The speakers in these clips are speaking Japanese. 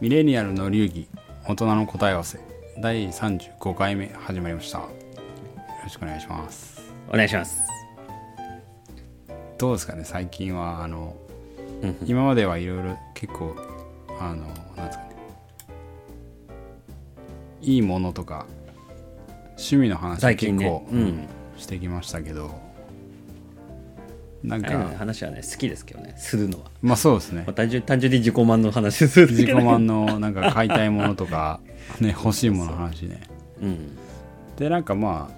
ミレニアルの流儀大人の答え合わせ第35回目始まりました。よろしくお願いします。お願いします。どうですかね最近はあのうん今まではいろいろ結構あのなんですかねいいものとか趣味の話結構、うんしてきましたけどなんか。話はね好きですけどねするのは、まあそうですね。まあ、単純単純に自己満の話する自己満のなんか買いたいものとか ね欲しいものの話ね。う。ん。でなんかま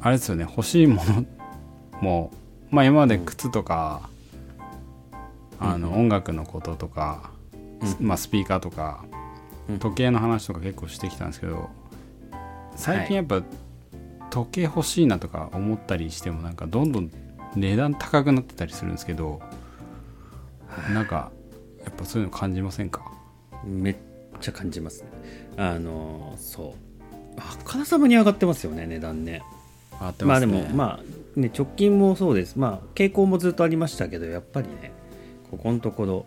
ああれですよね欲しいものもまあ今まで靴とか、あの音楽のこととか、まあスピーカーとか、うん。時計の話とか結構してきたんですけど最近やっぱ、時計欲しいなとか思ったりしてもなんかどんどん値段高くなってたりするんですけどなんかやっぱそういうの感じませんか？めっちゃ感じますね。あのそう。あからさまに上がってますよね値段ね。上がってまあでますねもまあね直近もそうです。まあ傾向もずっとありましたけどやっぱりねここのところ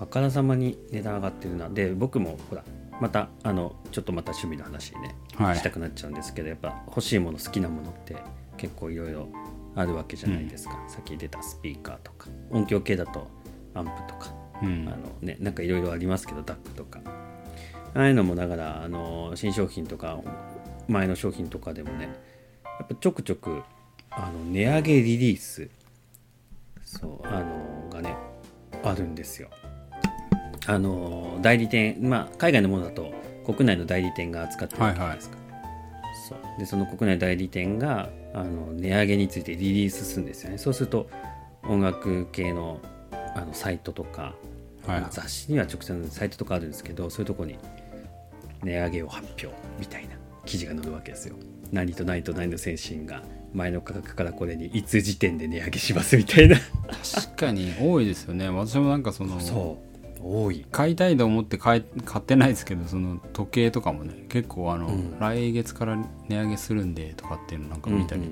あからさまに値段上がってるな。で僕もほらまたあのちょっとまた趣味の話ね、はい。したくなっちゃうんですけどやっぱ欲しいもの好きなものって結構いろいろあるわけじゃないですか、さっき出たスピーカーとか音響系だとアンプとかうん。あのね、なんかいろいろありますけど DAC とか。ああいうのもだからあの新商品とか前の商品とかでもねやっぱちょくちょくあの値上げリリースそうあのがねあるんですよ。あの代理店まあ海外のものだと国内の代理店が扱ってるわけじゃないですか、そう。でその国内代理店があの値上げについてリリースするんですよね。そうすると音楽系のあのサイトとか、はいまあ雑誌には直接のサイトとかあるんですけどそういうとこに値上げを発表みたいな記事が載るわけですよ。何と何と何の先進が前の価格からこれにいつ時点で値上げしますみたいな。確かに多いですよね。私もなんかそのそう多い。買いたいと思って買い買ってないですけどその時計とかもね結構あの、うん。来月から値上げするんでとかっていうのなんか見たり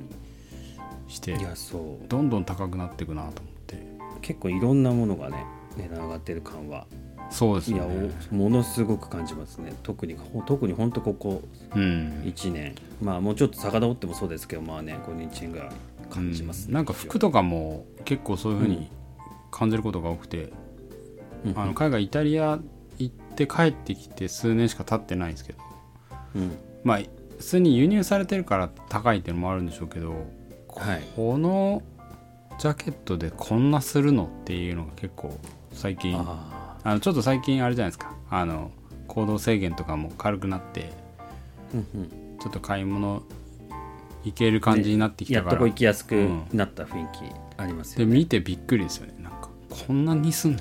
して、いやそう。どんどん高くなっていくなと思って。結構いろんなものがね値段上がってる感は。そうですいやものすごく感じますね。特にほ特に本当ここうん。1年。まあもうちょっと遡ってもそうですけどまあね5日ぐらい感じます、うん。なんか服とかも結構そういうふうに感じることが多くて、うんあの海外イタリア行って帰ってきて数年しか経ってないんですけど。うん。まあ普通に輸入されてるから高いっていうのもあるんでしょうけどはい。このジャケットでこんなするのっていうのが結構最近ああのちょっと最近あれじゃないですか。あの行動制限とかも軽くなってあ、うんうん、ちょっと買い物行ける感じになってきやたから、っとこ行きやすくうん。なった雰囲気ありますでよね、見てびっくりですよね。なんかこんなにすんの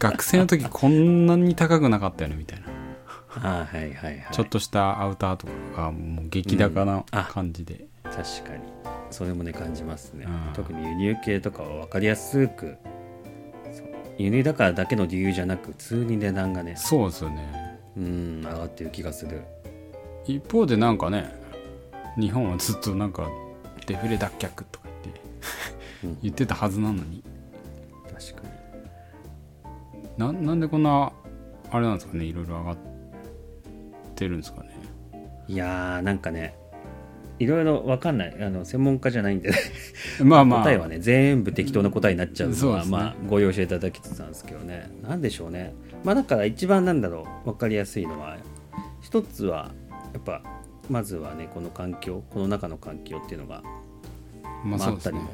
学生の時こんなに高くなかったよねみたいな。ああはいはいはい。ちょっとしたアウターとかがもう激高な感じで、確かに。それもね感じますね、うん。特に輸入系とかは分かりやすく輸入だからだけの理由じゃなく普通に値段がねそうですよね。うん上がってる気がする。一方でなんかね日本はずっとなんかデフレ脱却とか言って、うん。言ってたはずなのに。確かにななんでこんなあれなんですかねいろいろ上がってるんですかね。いやーなんかねいろいろ分かんない。あの専門家じゃないんで まあまあ。答えはね全部適当な答えになっちゃうのは、ね。まあご容赦いただきつつなんですけどね。なんでしょうね。まあだから一番なんだろう。分かりやすいのは一つはやっぱまずはねこの環境この中の環境っていうのがまあまあ、ったりも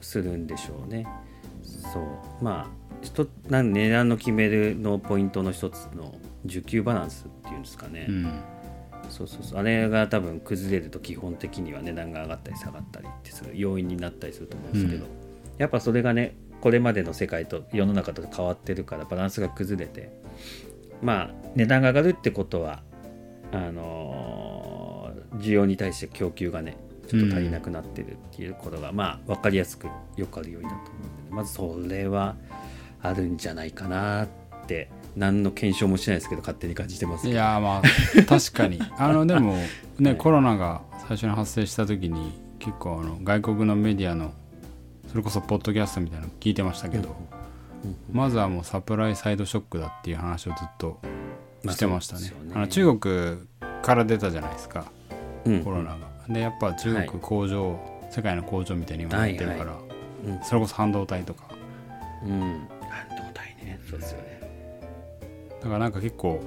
するんでしょうね。そう。まあ一なん値段の決めるのポイントの一つの需給バランスっていうんですかね、うん。そうそうそう。あれが多分崩れると基本的には値段が上がったり下がったりってする要因になったりすると思うんですけど、うん。やっぱそれがねこれまでの世界と世の中と変わってるからバランスが崩れてまあ値段が上がるってことはあのー需要に対して供給がねちょっと足りなくなってるっていうことが、まあ分かりやすくよくある要因だと思うんで、まずそれはあるんじゃないかなって何の検証もしないですけど勝手に感じてますいやーまあ確かに。あのでもね、はい。コロナが最初に発生した時に結構あの外国のメディアのそれこそポッドキャストみたいなの聞いてましたけど、まずはもうサプライサイドショックだっていう話をずっとまあしてましたね,、そうですよね。あの中国から出たじゃないですか。うんコロナが、でやっぱ中はい国工場、世界の工場みたいに今なってるから、はいはうん。それこそ半導体とか。うん半導体ね。そうですよね。だからなんか結構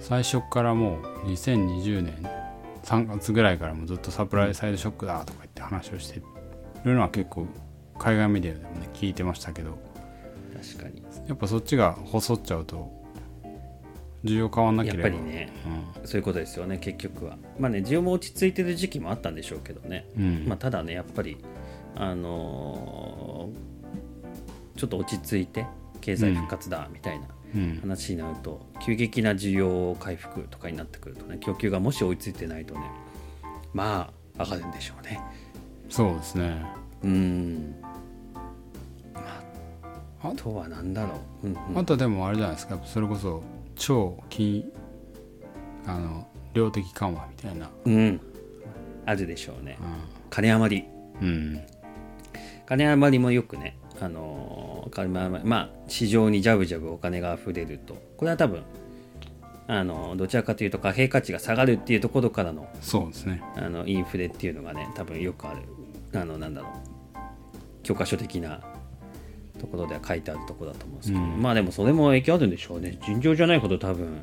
最初からもう2020年3月ぐらいからもずっとサプライサイドショックだとか言って話をしてるのは結構海外メディアでもね聞いてましたけど。確かに。やっぱそっちが細っちゃうと需要変わんなけやれば。っぱりねそういうことですよね結局は。まあね需要も落ち着いてる時期もあったんでしょうけどね。うん、うん。まあ、ただねやっぱりあのーちょっと落ち着いて経済復活だみたいなうん。話になると、急激な需要回復とかになってくるとね供給がもし追いついてないとねまあ上がるんでしょうね。そうですね。うん。まあとは何だろう、うんうん。あとはでもあれじゃないですか。それこそ超金あの量的緩和みたいな、うん、あるでしょうね。う金余り。んうん、金余りもよくね、あのまあ市場にジャブジャブお金が溢れると。これは多分あのどちらかというと貨幣価値が下がるっていうところからのそうですね。あのインフレっていうのがね多分よくあるあのなんだろう教科書的なところでは書いてあるところだと思うんですけど、うん。まあでもそれも影響あるんでしょうね。尋常じゃないほど多分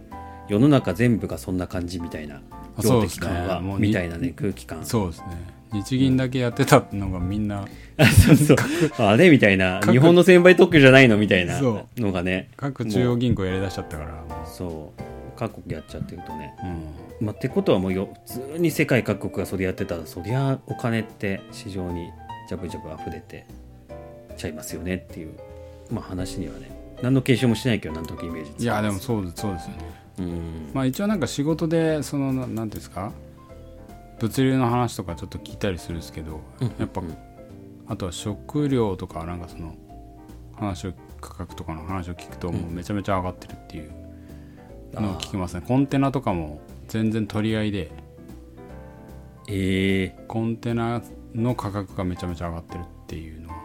世の中全部がそんな感じみたいな量的緩和もうにみたいなね空気感。そうですね日銀だけやってたのがみんなあそうそう。あれみたいな。各日本の専売特許じゃないのみたいなそのがね。各中央銀行やりだしちゃったから。もそう。各国やっちゃってるとね、う、うん、まあ、ってことはもうよ普通に世界各国がそれやってた。らそりゃお金って市場にジャブジャブ溢れてちゃいますよねっていう、まあ、話にはね。何の継承もしないけどなんとなくイメージいやでもそうですそうですよね。うん。まあ一応なんか仕事でそのななんていうんですか？物流の話とかちょっと聞いたりするんですけど、やっぱうん。あとは食料とかなんかその話を価格とかの話を聞くともうめちゃめちゃ上がってるっていうのを聞きますね。コンテナとかも全然取り合いでええコンテナの価格がめちゃめちゃ上がってるっていうのは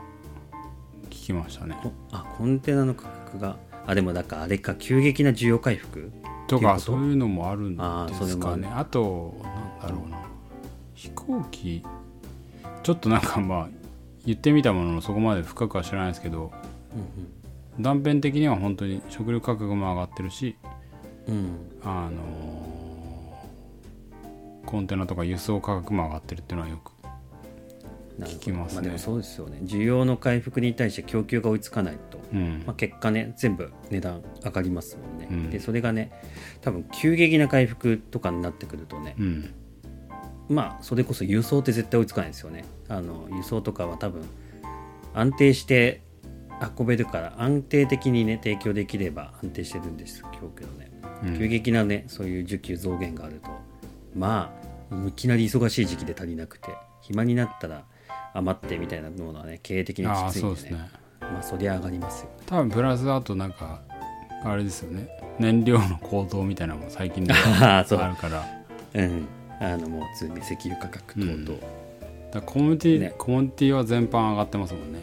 聞きましたね。こあコンテナの価格があでもだからあれか急激な需要回復と？かそういうのもあるんですかね。あとなんだろうな飛行機ちょっとなんかまあ言ってみたもののそこまで深くは知らないですけど断片的には本当に食料価格も上がってるしうん。うんあのーコンテナとか輸送価格も上がってるっていうのはよく聞きますね。あ、でもそうですよね。需要の回復に対して供給が追いつかないとうん。まあ、結果ね全部値段上がりますもんね、うん。でそれがね多分急激な回復とかになってくるとね、うんまあそれこそ輸送って絶対追いつかないですよね。あの輸送とかは多分安定して運べるから安定的にね提供できれば安定してるんですけどね、うん。急激なねそういう需給増減があると。まあいきなり忙しい時期で足りなくて暇になったら余ってみたいなのはね経営的にきついんでね。そうですね。まあそりゃ上がりますよ。ね多分プラスあとなんかあれですよね。燃料の高騰みたいなのも最近で あるから。うん、あのもう普通に石油価格等々、だからコモディティ、ね。コモディティは全般上がってますもんね。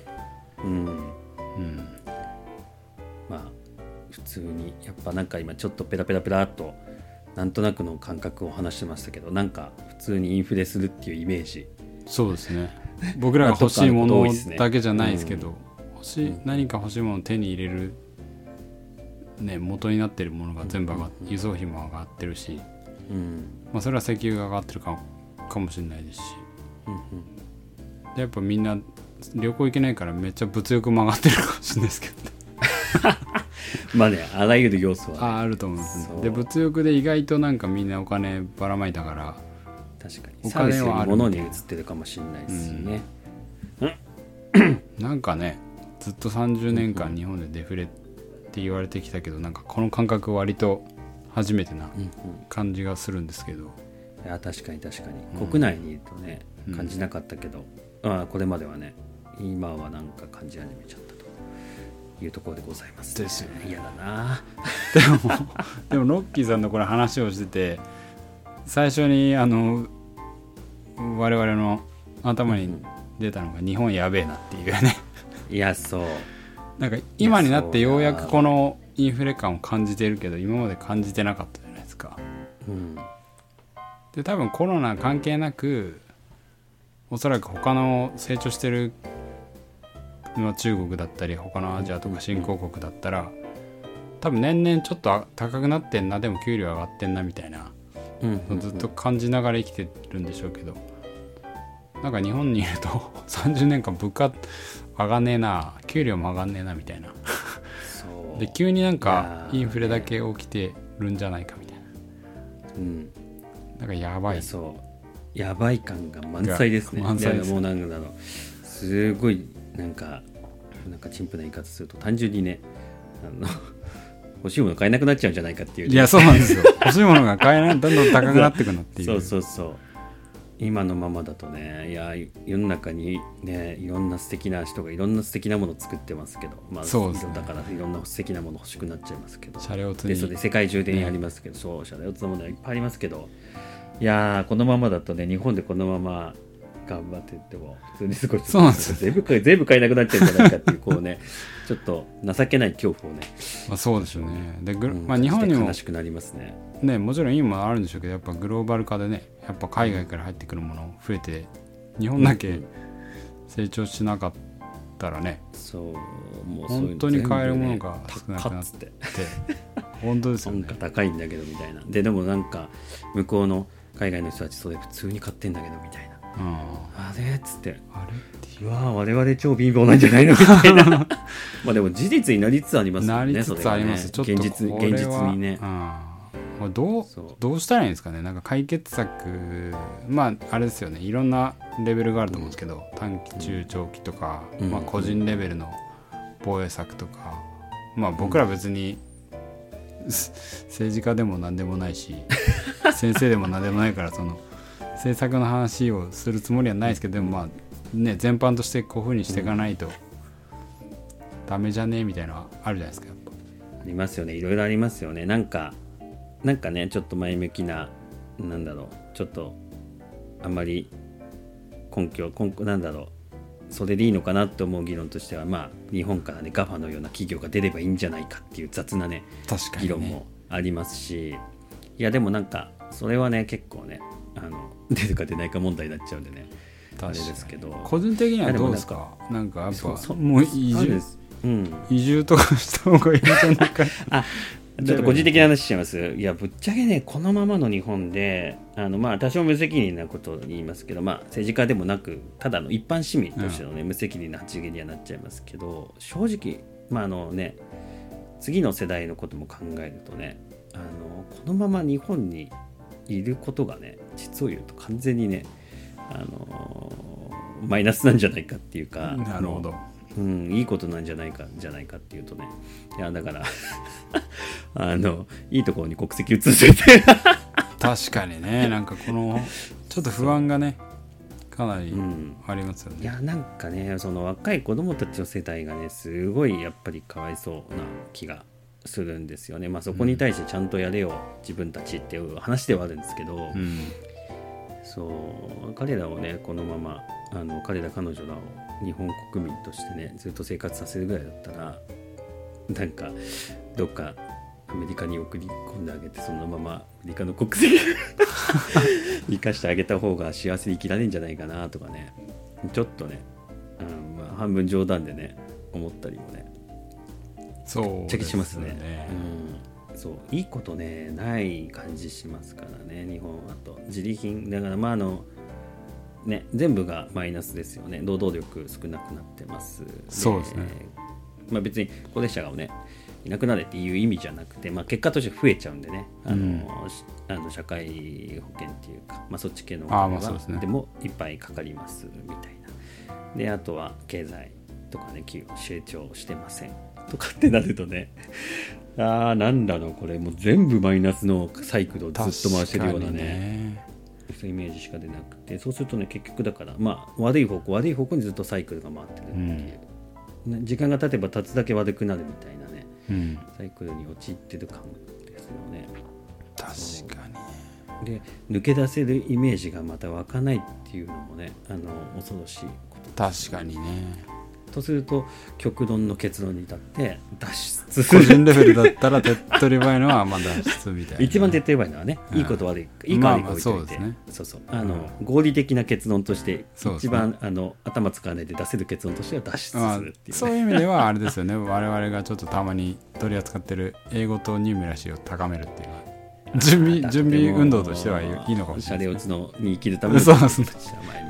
うん。うん。まあ普通にやっぱなんか今ちょっとペラペラペラっとなんとなくの感覚を話してましたけどなんか普通にインフレするっていうイメージ。そうですね。僕らが 欲しいものだけじゃないですけうど欲しい何か欲しいものを手に入れるね元になってるものが全部上がっ輸送費も上がってるし、うん。まあ、それは石油が上がってるかかもしれないですし。うんうん。でやっぱみんな旅行行けないからめっちゃ物欲も上がってるかもしれないですけどね。まあねあらゆる要素は、ね、ああると思うんですで物欲で意外となんかみんなお金ばらまいたから確かに。お金はあるり物に移ってるかもしれないですしね、なんかねずっと30年間日本でデフレって言われてきたけどなんかこの感覚割と初めてなうんうん。感じがするんですけど。いや確かに確かに、うん国内にいるとねうん。感じなかったけど、ああこれまではね今はなんか感じ始めちゃったというところでございますですよね。嫌だな。でもロッキーさんのこれ話をしてて最初にあの我々の頭に出たのが日本やべえなっていうね。いやそう。なんか今になってようやくこのインフレ感を感じてるけど今まで感じてなかったじゃないですか。うんで多分コロナ関係なくおそらく他の成長してる、まあ、中国だったり他のアジアとか新興国だったら多分年々ちょっと高くなってんなでも給料上がってんなみたいなうんずっと感じながら生きてるんでしょうけどなんか日本にいると 30年間物価上がんねえな給料も上がんねえなみたいなで急になんかインフレだけ起きてるんじゃないかみたいうん。ななんかやばい。そう。やばい感が満載ですね。満載ですでもうなんだろうすごいなんかなんか陳腐な言い方すると単純にねあの 欲しいもの買えなくなっちゃうんじゃないかっていうね、いやそうなんですよ。欲しいものが買えないどんどん高くなってくのっていう。そうそうそう今のままだとねいや世の中にねいろんな素敵な人がいろんな素敵なものを作ってますけどまあそうですね。だからいろんな素敵なもの欲しくなっちゃいますけど。車両積でそれで世界中でありますけど、そう車両つなものはいっぱいありますけど。いやーこのままだとね日本でこのまま頑張ってっても普通にすごいそうなんですよ。全部買え全部買えなくなっちゃうんじゃないかっていうこうね ちょっと情けない恐怖をね、まあ、そうですよね。でグロうんまあ、日本にも悲しくなりますね。ねもちろんいいものあるんでしょうけどやっぱグローバル化でねやっぱ海外から入ってくるもの増えて日本だけ成長しなかったらねそうもうそういうの本当に買えるものが全少なくなってて本当ですよね。なんか高いんだけどみたいな。ででもなんか向こうの海外の人たちそれ普通に買ってんだけどみたいな。うんあれっつって。あれわー我々超貧乏なんじゃないのみたいな。まあでも事実になりつつありますよねなりつつあります、ちょっと現実現実にね。うん。どうどうしたらいいんですかね。なんか解決策まああれですよね。いろんなレベルがあると思うんですけど、短期中長期とか、うん。まあ、個人レベルの防衛策とか、まあ僕ら別に、す政治家でも何でもないし先生でも何でもないからその政策の話をするつもりはないですけどでもまあね全般としてこういうふうにしていかないとダメじゃねえみたいなのあるじゃないですか。やっぱ。ありますよね。いろいろありますよね。なんかなんかねちょっと前向きななんだろう。ちょっとあんまり根拠根拠なんだろう。それでいいのかなと思う議論としてはまあ日本からね GAFA のような企業が出ればいいんじゃないかっていう雑なね確かに、ね、議論もありますし、いやでもなんかそれはね結構ねあの出るか出ないか問題になっちゃうんでね。あれですけど。個人的にはどうですか？なんかやっぱもう移住？そうです。うん。移住とかした方がいいんじゃないか あちょっと個人的な話しちゃいます。いや、ぶっちゃけね、このままの日本で、あのまあ、多少無責任なことを言いますけど、まあ、政治家でもなく、ただの一般市民としての、ね無責任な発言にはなっちゃいますけど、正直、まああのね、次の世代のことも考えるとね、あのこのまま日本にいることがね、実を言うと完全にね、あのマイナスなんじゃないかっていうか、なるほど。うん、いいことなんじゃないかじゃないかっていうとねいやだから あのいいところに国籍移せて。確かにねなんかこのちょっと不安がねかなりうん。ありますよね、いやなんかねその若い子供たちの世代がねすごいやっぱりかわいそうな気がするんですよね。まあそこに対してちゃんとやれよ、自分たちっていう話ではあるんですけど、うん。そう彼らをねこのままあの彼ら彼女らを日本国民としてねずっと生活させるぐらいだったらなんかどっかアメリカに送り込んであげてそのままアメリカの国籍 生かしてあげた方が幸せに生きられるんじゃないかなとかね。ちょっとね、うんまあ、半分冗談でね思ったりもねそうぶっちゃけしますね。ねうん、そう。いいことねない感じしますからね日本はと。自利品だからまああのね全部がマイナスですよね。労働力少なくなってます。そうですね。まあ別に高齢者がねいなくなれっていう意味じゃなくて、まあ、結果として増えちゃうんでね。あの、しあの社会保険っていうか、まあ、そっち系のお金はでもいっぱいかかりますみたいな。であとは経済とかね企業成長してませんとかってなるとね。ああなんだろうこれ。もう全部マイナスのサイクルをずっと回してるような確かにね。そういうイメージしか出なくて。そうするとね結局だからまあ悪い方向悪い方向にずっとサイクルが回ってるっていう、ね時間が経てば経つだけ悪くなるみたいなね。うん。サイクルに陥ってる感ですよね。確かにで抜け出せるイメージがまた湧かないっていうのもねあの恐ろしいこと確かにねとすると極論の結論に至って脱出す個る人レベルだったら手っ取り早いのはまあ脱出みたいな。一番手っ取り早いのはね、うん。いいこと悪いいいか悪いか置いといて、まあまあそうですね。そうそう。あの、合理的な結論として一番、あの頭使わないで出せる結論としては脱出まあするっていう、そういう意味ではあれですよね。我々がちょっとたまに取り扱ってる英語とニューメラシーを高めるっていう準備準備運動としてはいいのかもしれない。シャレオですツのに生きるためにそうですね。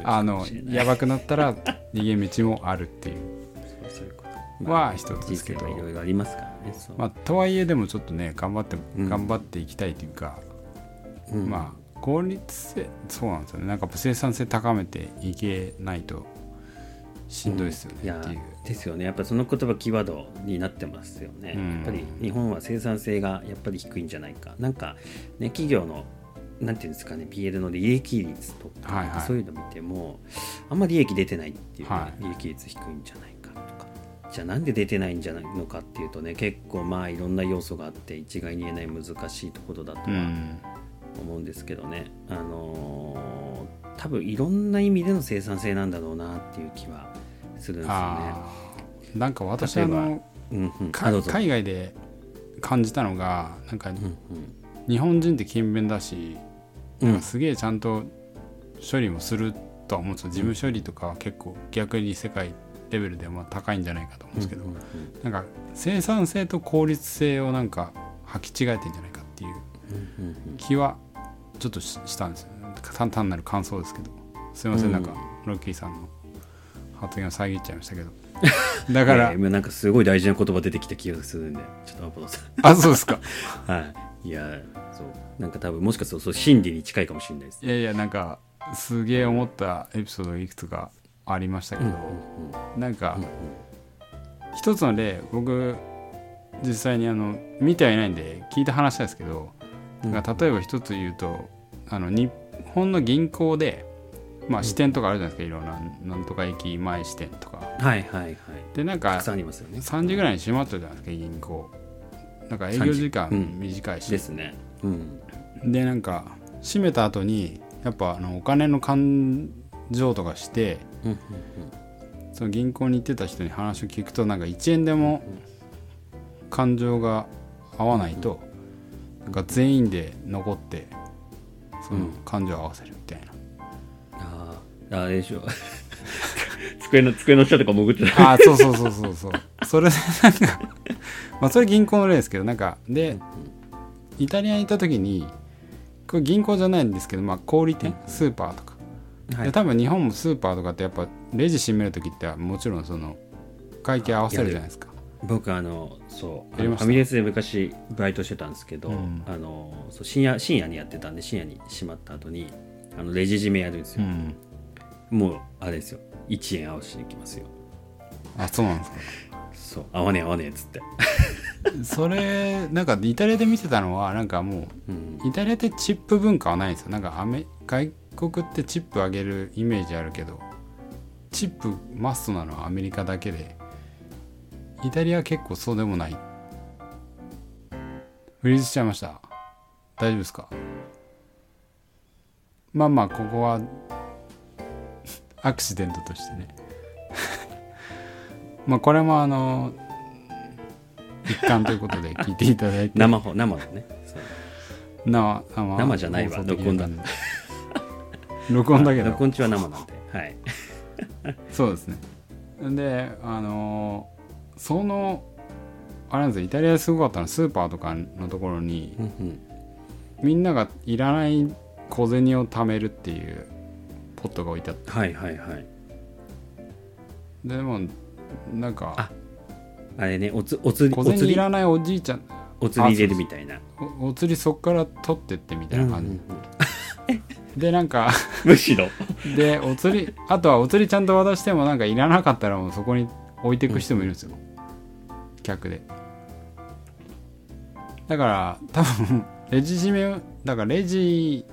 あのやばくなったら逃げ道もあるっていうは一つですけど人生はいろいろありますからねまあとはいえでもちょっとね頑張ってうん。頑張っていきたいというか、うん。まあ効率性そうなんですよね。なんか生産性高めていけないとしんどいですよいやねっていう、ですよね。やっぱその言葉キーワードになってますよね、うん。やっぱり日本は生産性がやっぱり低いんじゃないか。なんかね企業のなんていうんですかね BL の利益率とか、はいはい。そういうの見てもあんまり利益出てないっていうね、はい。利益率低いんじゃないじゃあなんで出てないんじゃないのかっていうとね結構まあいろんな要素があって一概に言えない難しいところだとはうん。思うんですけどね、あのー多分いろんな意味での生産性なんだろうなっていう気はするんですよね。なんか私あのうんうん、海外で感じたのがなんかうん日本人って勤勉だし、うん。すげえちゃんと処理もするとは思うんですよ。事務処理とかは結構逆に世界レベルではまあ高いんじゃないかと思うんですけど、うなんか生産性と効率性をなんか履き違えてんじゃないかっていう気はちょっとししたんですよ。ね単単なる感想ですけど。すいません、うん。なんかロッキーさんの発言を遮っちゃいましたけど。だから、えー今なんかすごい大事な言葉出てきた気がするんでちょっとアポロさん。あそうですか。はい。いやそう。なんか多分もしかするとそう心理に近いかもしれないです。いやいやなんかすげえ思ったエピソードがいくつかありましたけど、なんかうんうん。一つの例僕実際にあの見てはいないんで聞いた話ですけど、うん。例えば一つ言うとあの日本の銀行で、まあ、支店とかあるじゃないですか、いろんななんとか駅前支店とか。はいはいはい。でなんかたくさんありますよね。3時ぐらいに閉まってるじゃないですか銀行。なんか営業時間3時うん。短いし、ですね。うん。でなんか閉めた後にやっぱあのお金の勘定とかしてうんうんその銀行に行ってた人に話を聞くとなんか1円でも感情が合わないとなんか全員で残ってその感情を合わせるみたいな、あー。あれでしょ。机の机の下とか潜ってた。ああそうそうそうそうそう。それでなんか まあそれ銀行の例ですけどなんかでイタリアに行った時にこれ銀行じゃないんですけどまあ小売店スーパーとかはい。で多分日本もスーパーとかってやっぱレジ閉める時ってもちろんその会計合わせるじゃないですか。僕あのそうやりました？ファミレスで昔バイトしてたんですけど、うんあのそう深夜深夜にやってたんで深夜に閉まった後にあのレジ締めやるんですよ、うん。もうあれですよ。1円合わせに行きますよ。あそうなんですか。そう合わねえ合わねえっつって、それなんかイタリアで見てたのはなんかもうん。うイタリアってチップ文化はないんですよ。なんかアメ外国ってチップあげるイメージあるけどチップマストなのはアメリカだけでイタリアは結構そうでもない。フリーズしちゃいました。大丈夫ですか？まあまあここはアクシデントとしてね。まあこれもあの一環ということで聞いていただいて。生放生のね。生生生じゃないわ。放送的録音だ。な録音だけど。録音中は生なんで。はい。そうですね。であのーそのあれなんですよ。イタリアですごかったのはスーパーとかのところにうんうん。みんながいらない小銭を貯めるっていうポットが置いてあって。はいはいはい。でもなんかああれねおつおつり小銭いらないおじいちゃん。おつり入れるみたいな。おお釣りそっから取ってってみたいな感じ、うんうんでなんかうん むしろ。でお釣りあとはお釣りちゃんと渡してもなんかいらなかったらもうそこに置いていく人もいるんですよ、客で。だから多分 レジ締めだからレジ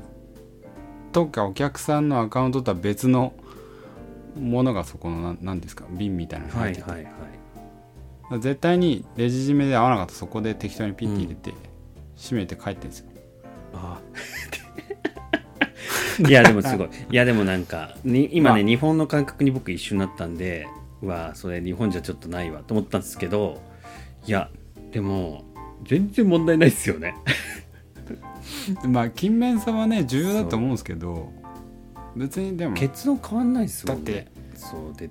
とかお客さんのアカウントとは別のものがそこのなんなんですか？瓶みたいなのに入ってて、はいはいはい。絶対にレジ締めで合わなかったらそこで適当にピッて入れて、閉めて帰ってるんですよ。あ いやでもすごい。い。やでもなんかに今ね、まあ。日本の感覚に僕一緒になったんではそれ日本じゃちょっとないわと思ったんですけどいやでも全然問題ないですよね。まあ勤勉さはね重要だと思うんですけど別にでも結論変わんないですもんね。だってそうで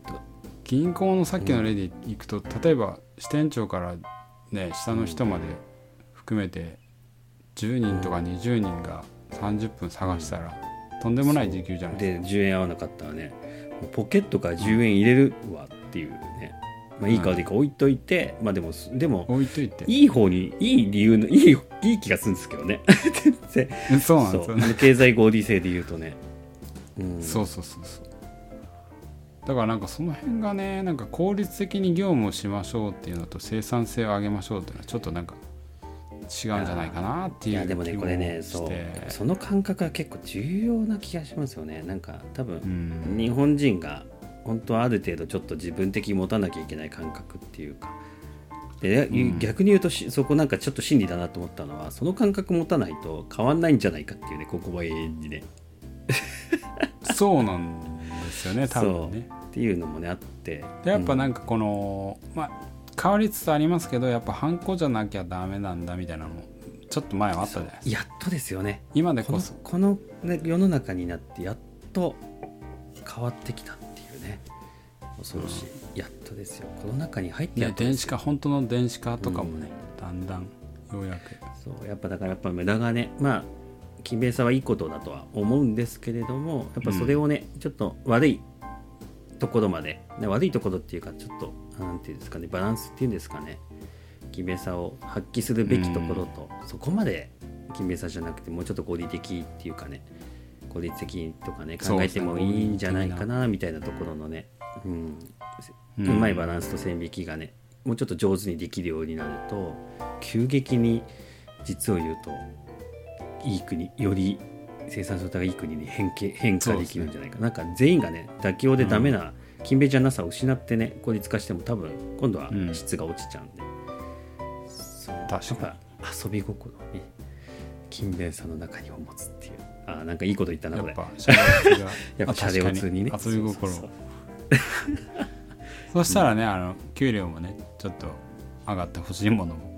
銀行のさっきの例でいくと、例えば支店長からね下の人まで含めて10人とか20人が30分探したら、とんでもない時給じゃないですで10円合わなかったらねポケットから10円入れるわっていうね、まあ、いいか悪いか置いといて、まあでもでもか置いといて。いい方にいい理由の いいいい気がするんですけどね。全 然そうなんですよね。経済合理性で言うとね、うん、そうそうそうそう。だからなんかその辺がねなんか効率的に業務をしましょうっていうのと生産性を上げましょうっていうのはちょっとなんか違うんじゃないかなっていういやでもね気これねそう。その感覚は結構重要な気がしますよね。なんか多分、うん。日本人が本当はある程度ちょっと自分的に持たなきゃいけない感覚っていうか。で、うん。逆に言うとしそこなんかちょっと真理だなと思ったのはその感覚持たないと変わんないんじゃないかっていうねここは永遠にね。そうなんですよね多分ね。っていうのもねあって。でやっぱなんか、かこの、まあ変わりつつありますけどやっぱハンコじゃなきゃダメなんだみたいなのもちょっと前はあったじゃないですか。やっとですよね。今でこそ。この、ね、世の中になってやっと変わってきたっていうね。恐ろしい、やっとですよ。この中に入ってやねっ電子化本当の電子化とかもね、だんだんようやく。そうやっぱだからやっぱ無駄がねまあ勤勉さはいいことだとは思うんですけれどもやっぱそれをね、ちょっと悪いところまで、ね、悪いところっていうかちょっとなんていうんですかねバランスっていうんですかね勤勉さを発揮するべきところと、そこまで勤勉さじゃなくてもうちょっと合理的っていうかね効率的とかね考えてもいいんじゃないかなみたいなところのね、うんううんまいバランスと線引きがねもうちょっと上手にできるようになると急激に実を言うといい国より生産性がいい国に変形変化できるんじゃないか、な。んか全員がね妥協でダメな勤勉じゃなさを失ってね効率化しても多分今度はうん。質が落ちちゃうんで、そう。確か遊び心をね勤勉さの中にを持つっていう。あーなんかいいこと言ったなこれ。やっぱシャレオツが やっぱシャレオツにね。遊び心を。そうそ したらねあの給料もねちょっと上がってほしいものも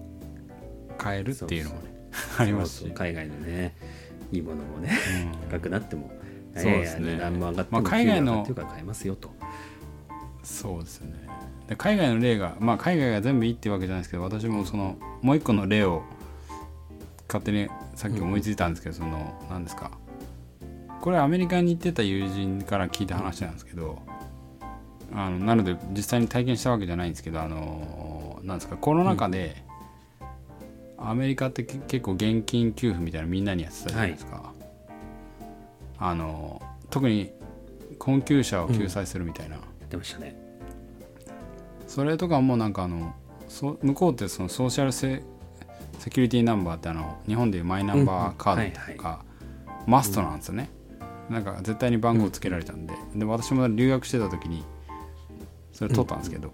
買えるっていうのもねありますし。海外のねいいものもねうん。高くなってもそうですね。値段も上がっても、まあ海外の買えますよとそうですよね。で海外の例がまあ海外が全部いいってわけじゃないですけど私もそのもう一個の例を勝手にさっき思いついたんですけど、その何ですか。これアメリカに行ってた友人から聞いた話なんですけどあのなので実際に体験したわけじゃないんですけどあのなんですかコロナ禍で、アメリカってけ結構現金給付みたいなのみんなにやってたじゃないですか、あの特に困窮者を救済するみたいな、やってましたね。それとかもなんかあのそ向こうってそのソーシャルセセキュリティナンバーってあの日本でいうマイナンバーカードとかマストなんですよね、なんか絶対に番号つけられたんで,、で私も留学してた時にそれ取ったんですけど、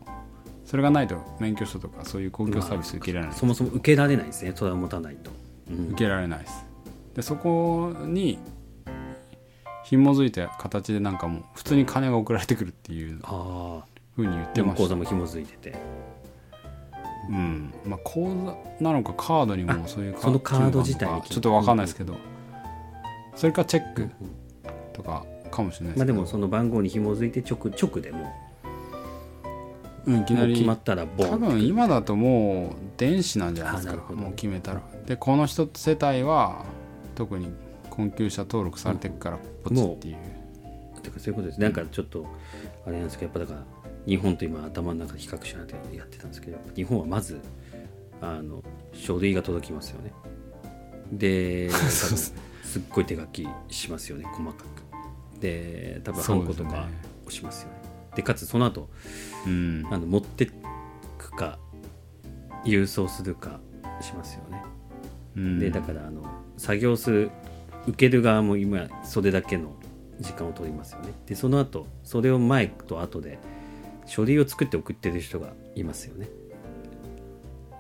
それがないと免許証とかそういう公共サービス受けられない、そもそも受けられないですね。それを持たないと、うん。受けられないです。でそこに紐づいた形でなんかもう普通に金が送られてくるっていうああふうに言ってました。口座も紐づいてて。うん。まあ、口座なのかカードにもそういうそのカード自体ちょっと分かんないですけど、それかチェックとかかもしれないですけど、まあでもその番号に紐づいて直直でも。うん、いきなり決まったらボン多分今だともう電子なんじゃないですか。もう決めたら。でこの人世帯は特に困窮者登録されてるからポチっていう、てかそういうことですなんかちょっとあれなんですけどやっぱだから日本と今頭の中で比較しながらやってたんですけど日本はまずあの書類が届きますよね。で すっごい手書きしますよね細かく。で多分ハンコとか押しますよね。でかつその後うん。あの持ってくか郵送するかしますよね。うん。でだからあの作業する受ける側も今それだけの時間を取りますよね。でその後それを前と後で書類を作って送ってる人がいますよね。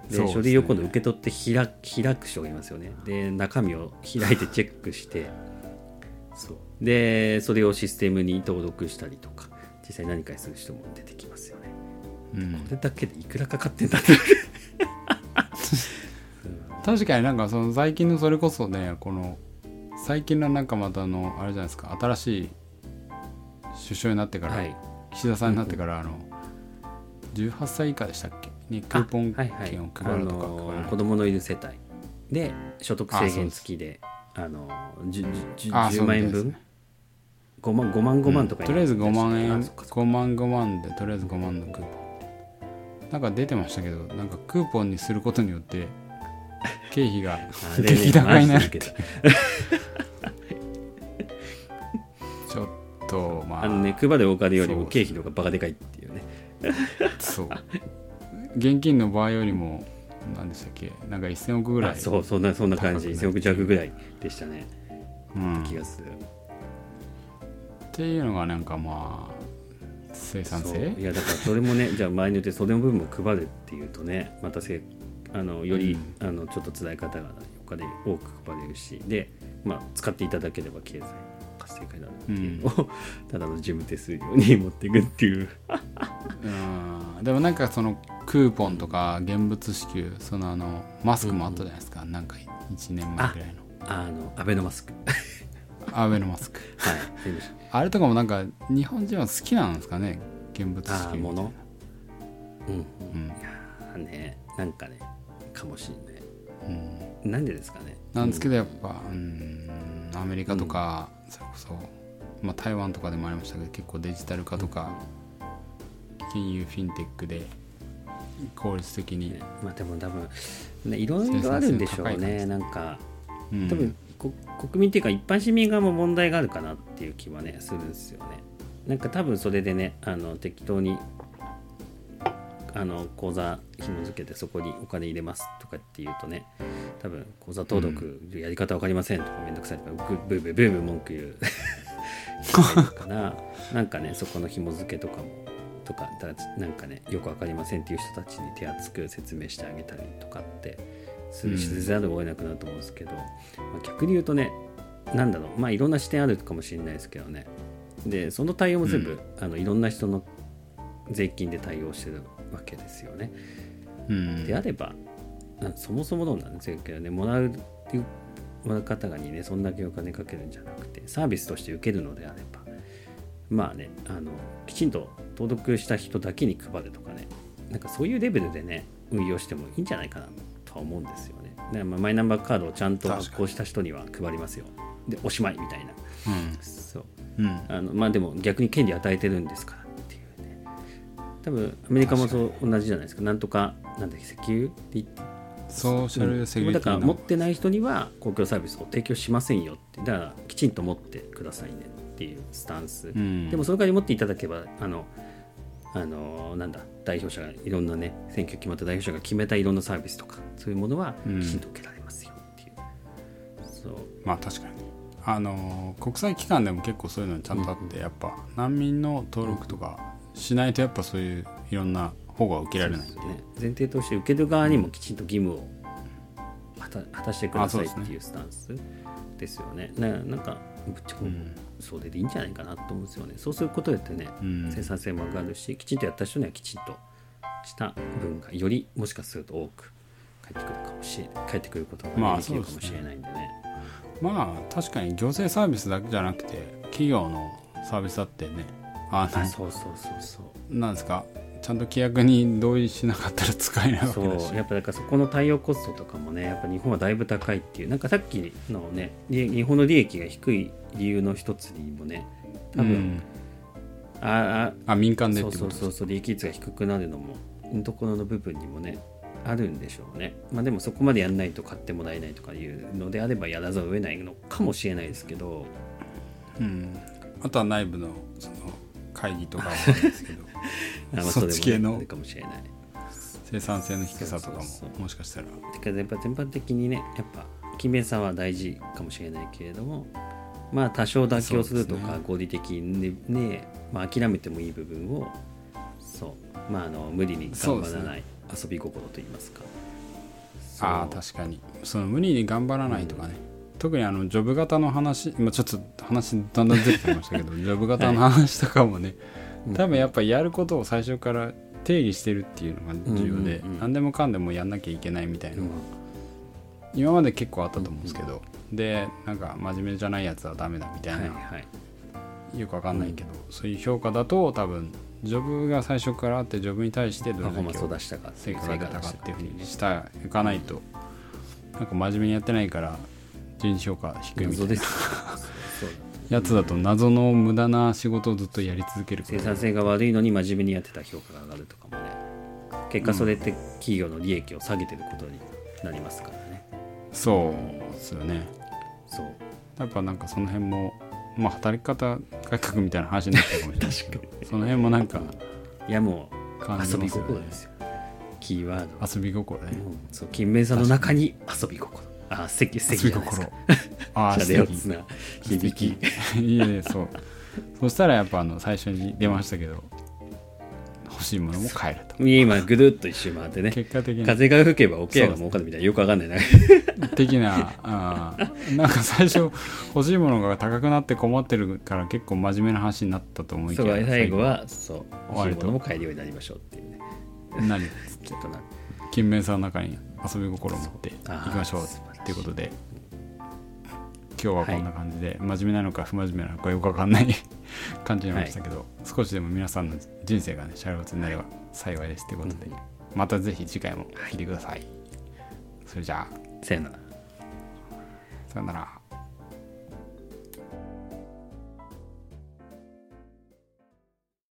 でね。書類を今度受け取って開開く人がいますよね。で中身を開いてチェックして。そう。でそれをシステムに登録したりとか実際何かにする人も出てきますよね。うん。これだけでいくらかかってんだって。確かになんかその最近のそれこそねこの最近のなんかまたあのあれじゃないですか新しい首相になってから、はい。岸田さんになってからあの18歳以下でしたっけ？にクーポンはいはい。券をあ配るとかの配らない子供のいる世帯で所得制限付きであのじゅじゅあ10万円分？そうですね。5万5万5万とかにとりあえず5万円あそっかそっか。5万5万でとりあえず5万のクーポン。なんか出てましたけどなんかクーポンにすることによって経費が激高になるマジで受けたちょっとまあ。あのね配るお金よりも経費の方がバカでかいっていうね。そう。現金の場合よりも何でしたっけなんか1000億ぐらいあそうそんなそんな感じ。高くなる1000億弱ぐらいでしたね。うん、っ気がする。ていうのがなんかまあ生産性？いやだからそれもねじゃあ前によってそれの部分も配るっていうとねまたせあのより、あのちょっと辛い方々にお金多く配れるしで、まあ、使っていただければ経済活性化になるっていうのを、ただの事務手数料に持っていくっていう。うんでもなんかそのクーポンとか現物支給そのあのマスクもあったじゃないですか、なんか1年前ぐらいの。あのアベノマスク。アベノマスク。はいあれとかもなんか日本人は好きなんですかね？現物支ああ給ものうんうん。うん。いやーねなんかねかもしれない。うん。なんでですかね。なんですけどやっぱうんアメリカとか、それこそ、まあ、台湾とかでもありましたけど結構デジタル化とか、金融フィンテックで効率的に。ね、まあでも多分ねいろいろあるんでしょうね。じ。なんかうん。多分、こ国民っていうか一般市民側も問題があるかなっていう気はねするんですよね。なんか多分それでねあの適当にあの口座紐付けてそこにお金入れますとかっていうとね多分口座登録やり方わかりませんとかめんどくさいとかブーブーブーブー文句言う。からなんかねそこの紐付けとかもとかだなんかねよくわかりませんっていう人たちに手厚く説明してあげたりとかってするしざるを得なくなると思うんですけど、まあ、逆に言うとねなんだろう。まあいろんな視点あるかもしれないですけどね。でその対応も全部、あのいろんな人の税金で対応してるわけですよね。うんであればあそもそも論なん？ですけどねもらう方がにねそんだけお金かけるんじゃなくてサービスとして受けるのであればまあねあのきちんと登録した人だけに配るとかねなんかそういうレベルでね運用してもいいんじゃないかなとは思うんですよね。でまあ、マイナンバーカードをちゃんと発行した人には配りますよ。でおしまいみたいな。そううんうんあのまあでも逆に権利与えてるんですから多分アメリカもそう同じじゃないですか。なんとかなんだっけ石油って言って。ソーシャルセキュリティだからの持ってない人には公共サービスを提供しませんよって。だからきちんと持ってくださいねっていうスタンス、うん。でもその代わり持っていただけばあのあのなんだ代表者がいろんなね選挙決まった代表者が決めたいろんなサービスとかそういうものはうん。きちんと受けられますよっていう、そう。まあ確かに。あのー国際機関でも結構そういうのちゃんとあって、やっぱ難民の登録とかしないとやっぱそういういろんな保護は受けられないんでね、前提として受ける側にもきちんと義務を果た果たしてくださいっていうスタンスですよね。ななんかぶっちゃけんそれでいいんじゃないかなと思うんですよね。そうすることによってね、うん生産性も上がるしきちんとやった人にはきちんとした分がよりもしかすると多く返ってくるかもしれない返ってくることが、まあできるかもしれないんでね。まあ確かに行政サービスだけじゃなくて企業のサービスだってねあのあそうそうそう。そう。なんですか？ちゃんと規約に同意しなかったら使えないわそけだし。う。やっぱだからそこの対応コストとかもねやっぱ日本はだいぶ高いっていう。なんかさっきのねり日本の利益が低い理由の一つにもね多分、うん。あああ民間でっそうそうそうそう利益率が低くなるのもところの部分にもねあるんでしょうね。まあでもそこまでやんないと買ってもらえないとかいうのであればやらざるを得ないのかもしれないですけど。うん、あとは内部のその会議とかもあるんですけど。あまあそっち系の。かもしれない。生産性の低さとかももしかしたら。てかやっぱ全般的にねやっぱ勤勉さは大事かもしれないけれどもまあ多少妥協するとか合理的にねまあ、諦めてもいい部分をそう。まああの無理に頑張らない遊び心といいますか。ああ確かに。その無理に頑張らないとかね、特にあのジョブ型の話、まあ、ちょっと話だんだんずれてきましたけどジョブ型の話とかもね、多分やっぱやることを最初から定義してるっていうのが重要で、うんうんうん何でもかんでもやんなきゃいけないみたいなうんのが、今まで結構あったと思うんですけど、でなんか真面目じゃないやつはダメだみたいな、はいはい。よくわかんないけど、そういう評価だと多分ジョブが最初からあってジョブに対してどれだけスを出したか成果が出たかっていうふうにね。したいかないとなんか真面目にやってないから人事評価低いみたいな。やつだと謎の無駄な仕事をずっとやり続ける生産性が悪いのに真面目にやってた評価が上がるとかもね。結果それって企業の利益を下げてることになりますからね。そうですよね。そう。やっぱなんかその辺もまあ働き方改革みたいな話になったかもしれないですけど その辺もなんかいやもう感じ遊び心ですよキーワードは。遊び心ね。もうそう勤勉さんの中に遊び心あ素敵素敵遊びじゃないです心かああシャレオツな響き。いやいやそう。そしたらやっぱあの最初に出ましたけど欲しいものも買えると。今ぐるっと一周回ってね。結果的に。風が吹けば桶屋が儲かるみたいなよくわかんないな。的なあーなんか最初欲しいものが高くなって困ってるから結構真面目な話になったと思いきや最後はそう欲しいものも買えるようになりましょうっていうね。何？ちょっとな。勤勉さんの中に遊び心を持っていきましょうっていうことで今日はこんな感じで、真面目なのか不真面目なのかよくわかんない 感じになりましたけど、少しでも皆さんの人生がねシャレオツになれば幸いですということで、またぜひ次回も聞いてください、それじゃあ。せやなら。さよなら